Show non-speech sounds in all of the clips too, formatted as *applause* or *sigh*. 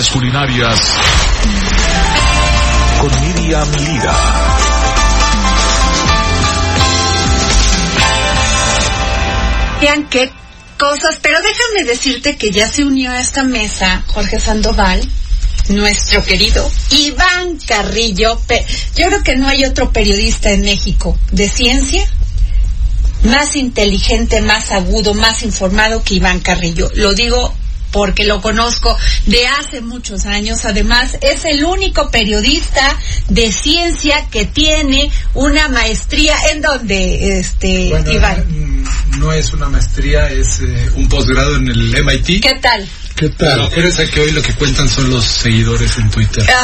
culinarias con Miriam Lira. Vean qué cosas, pero déjame decirte que ya se unió a esta mesa Jorge Sandoval, nuestro querido Iván Carrillo. Pe- Yo creo que no hay otro periodista en México de ciencia más inteligente, más agudo, más informado que Iván Carrillo. Lo digo porque lo conozco de hace muchos años. Además, es el único periodista de ciencia que tiene una maestría en donde, este, Bueno, Iván. mm, no es una maestría, es eh, un posgrado en el MIT. ¿Qué tal? ¿Qué tal? Acuérdense que hoy lo que cuentan son los seguidores en Twitter. *laughs*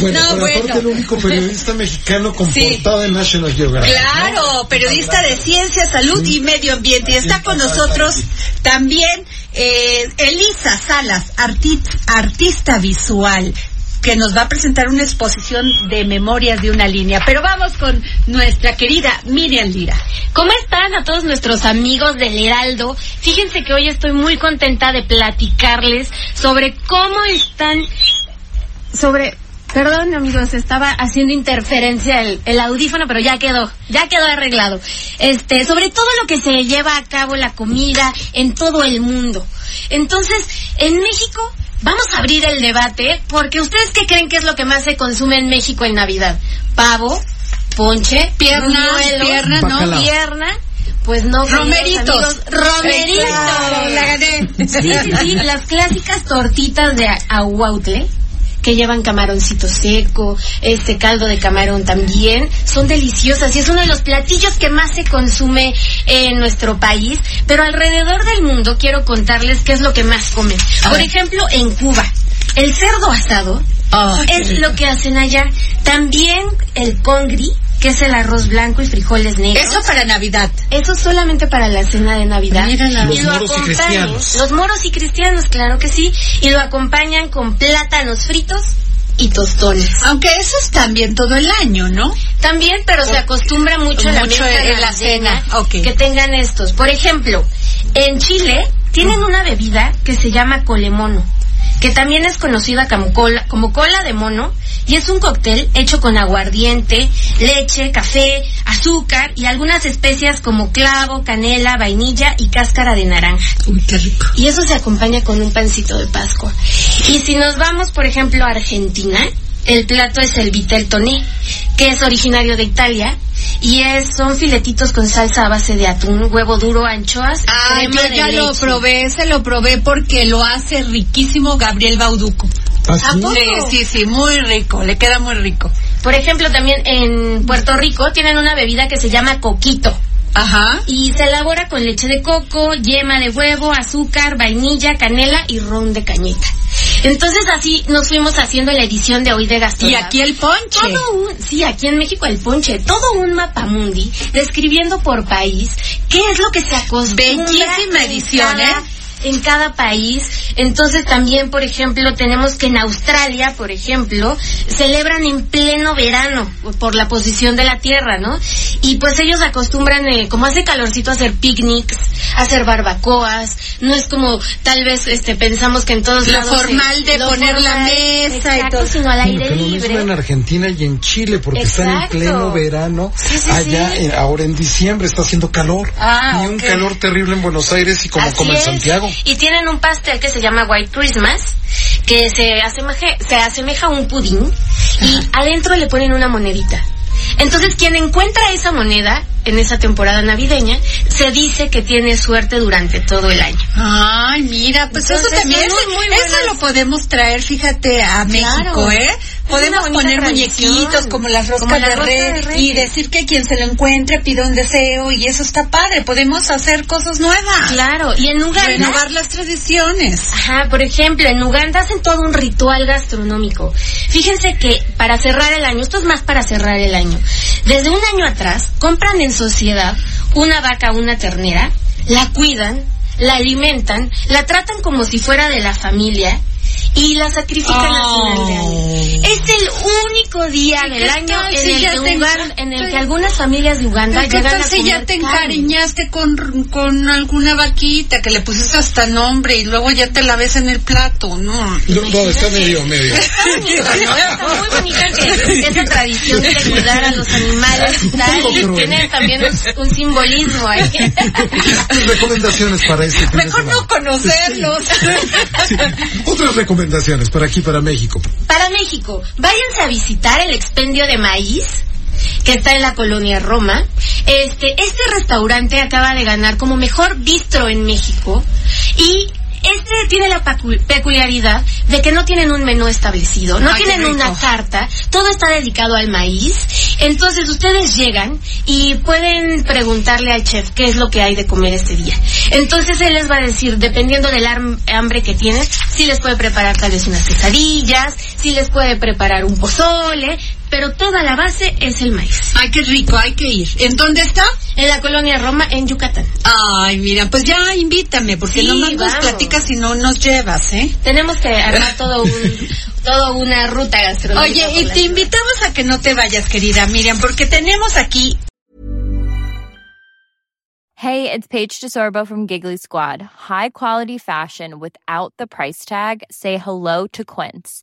Bueno, no, pero bueno. aparte el único periodista mexicano con Sí. portada en National Geographic. Claro, periodista de ciencia, salud y medio ambiente. Y está con nosotros también eh, Elisa Salas, arti- artista visual, que nos va a presentar una exposición de memorias de una línea. Pero vamos con nuestra querida Miriam Lira. ¿Cómo están a todos nuestros amigos del Heraldo? Fíjense que hoy estoy muy contenta de platicarles sobre cómo están, sobre, perdón amigos, estaba haciendo interferencia el, el audífono, pero ya quedó, ya quedó arreglado. Este, sobre todo lo que se lleva a cabo la comida en todo el mundo. Entonces, en México, vamos a abrir el debate, porque ustedes qué creen que es lo que más se consume en México en Navidad? Pavo, ponche, Piernas, buñuelos, piernas, ¿no? Pierna, pues no. Romeritos. amigos, Romeritos. Claro, la gané. Sí, sí, sí, las clásicas tortitas de ahuautle que llevan camaroncito seco, este caldo de camarón también, son deliciosas y es uno de los platillos que más se consume en nuestro país, pero alrededor del mundo quiero contarles qué es lo que más comen. Por ejemplo, en Cuba, el cerdo asado qué es lo que hacen allá. También el congri, que es el arroz blanco y frijoles negros. Eso para Navidad. Eso solamente para la cena de Navidad. Los Y lo moros y acompañan- cristianos. Los moros y cristianos, claro que sí. Y lo acompañan con plátanos fritos y tostones. Aunque eso es también todo el año, ¿no? También, pero se acostumbra mucho, en la Mucho mesa en la cena, ok. que tengan estos. Por ejemplo, en Chile tienen una bebida que se llama colemono, que también es conocida como cola, como cola de mono, y es un cóctel hecho con aguardiente, leche, café, azúcar y algunas especias como clavo, canela, vainilla y cáscara de naranja. Uy, qué rico. Y eso se acompaña con un pancito de Pascua. Y si nos vamos, por ejemplo, a Argentina, el plato es el vitel toné, que es originario de Italia. Y es, son filetitos con salsa a base de atún, huevo duro, anchoas. Ah, crema yo de ya lo leche. probé, se lo probé porque lo hace riquísimo Gabriel Bauduco. ¿Ah, ¿A sí? poco? Sí, sí, sí, muy rico, le queda muy rico. Por ejemplo, también en Puerto Rico tienen una bebida que se llama coquito. Ajá. Y se elabora con leche de coco, yema de huevo, azúcar, vainilla, canela y ron de cañeta. Entonces así nos fuimos haciendo la edición de hoy de Y gastronomía. aquí el ponche. Todo un, sí, aquí en México el ponche, todo un mapamundi describiendo por país qué es lo que se acostumbra Bellísima edición, ¿eh? En cada país. Entonces también, por ejemplo, tenemos que en Australia, por ejemplo, celebran en pleno verano por la posición de la Tierra, ¿no? Y pues ellos acostumbran, eh, como hace calorcito, a hacer picnics, hacer barbacoas. No es como tal vez este pensamos que en todos Lo lados se- formal de lo poner la mesa y exacto, todo. sino al aire lo mismo libre. en Argentina y en Chile, porque están en Exacto. pleno verano. Sí, sí, Allá, sí. ahora en diciembre, está haciendo calor. Ah, y un calor terrible en Buenos Aires y como, Así como en es. Santiago. Y tienen un pastel que se llama White Christmas, que se asemeja, se asemeja a un pudín y adentro le ponen una monedita. Entonces quien encuentra esa moneda en esa temporada navideña, se dice que tiene suerte durante todo el año. Ay, mira, pues Entonces, eso también, eso, muy eso buenas. lo podemos traer, fíjate, a México, ¿eh? Podemos poner tradición. muñequitos como las roscas Como la de, red, de y decir que quien se lo encuentre pida un deseo y eso está padre. Podemos hacer cosas nuevas. Claro, y en Uganda... Renovar las tradiciones. Ajá, por ejemplo, en Uganda hacen todo un ritual gastronómico. Fíjense que para cerrar el año, esto es más para cerrar el año, desde un año atrás compran en sociedad una vaca, una ternera, la cuidan, la alimentan, la tratan como si fuera de la familia y la sacrifican al final de año. Es el único día ¿Y del año en el, que te en el que algunas familias de Uganda ¿Qué llegan tal a si comer ya te carne. encariñaste con, con alguna vaquita que le pusiste hasta nombre y luego ya te la ves en el plato? No. No, no, está medio, medio. Está bonito, ¿no? Está muy bonita que esa tradición de cuidar a los animales tal, y tiene también un, un simbolismo ahí. Recomendaciones para este Mejor no conocerlos. Sí. Otras recomendaciones para aquí, para México. Para México, váyanse a visitar el expendio de maíz que está en la colonia Roma. Este, este restaurante acaba de ganar como mejor bistro en México y este tiene la peculiaridad de que no tienen un menú establecido, no Ay, tienen una carta, todo está dedicado al maíz. Entonces ustedes llegan y pueden preguntarle al chef qué es lo que hay de comer este día. Entonces él les va a decir, dependiendo del hambre que tienen, si les puede preparar tal vez unas quesadillas, si les puede preparar un pozole, pero toda la base es el maíz. Ay, qué rico, hay que ir. ¿En dónde está? En la colonia Roma, en Yucatán. Ay, mira, pues ya invítame, porque Sí, nomás nos platicas y no nos llevas, ¿eh? Tenemos que armar todo un, *laughs* todo una ruta gastronómica. Oye, y te invitamos a que no te vayas, querida Miriam, porque tenemos aquí Hey, it's Paige DeSorbo from Giggly Squad. High quality fashion without the price tag. Say hello to Quince.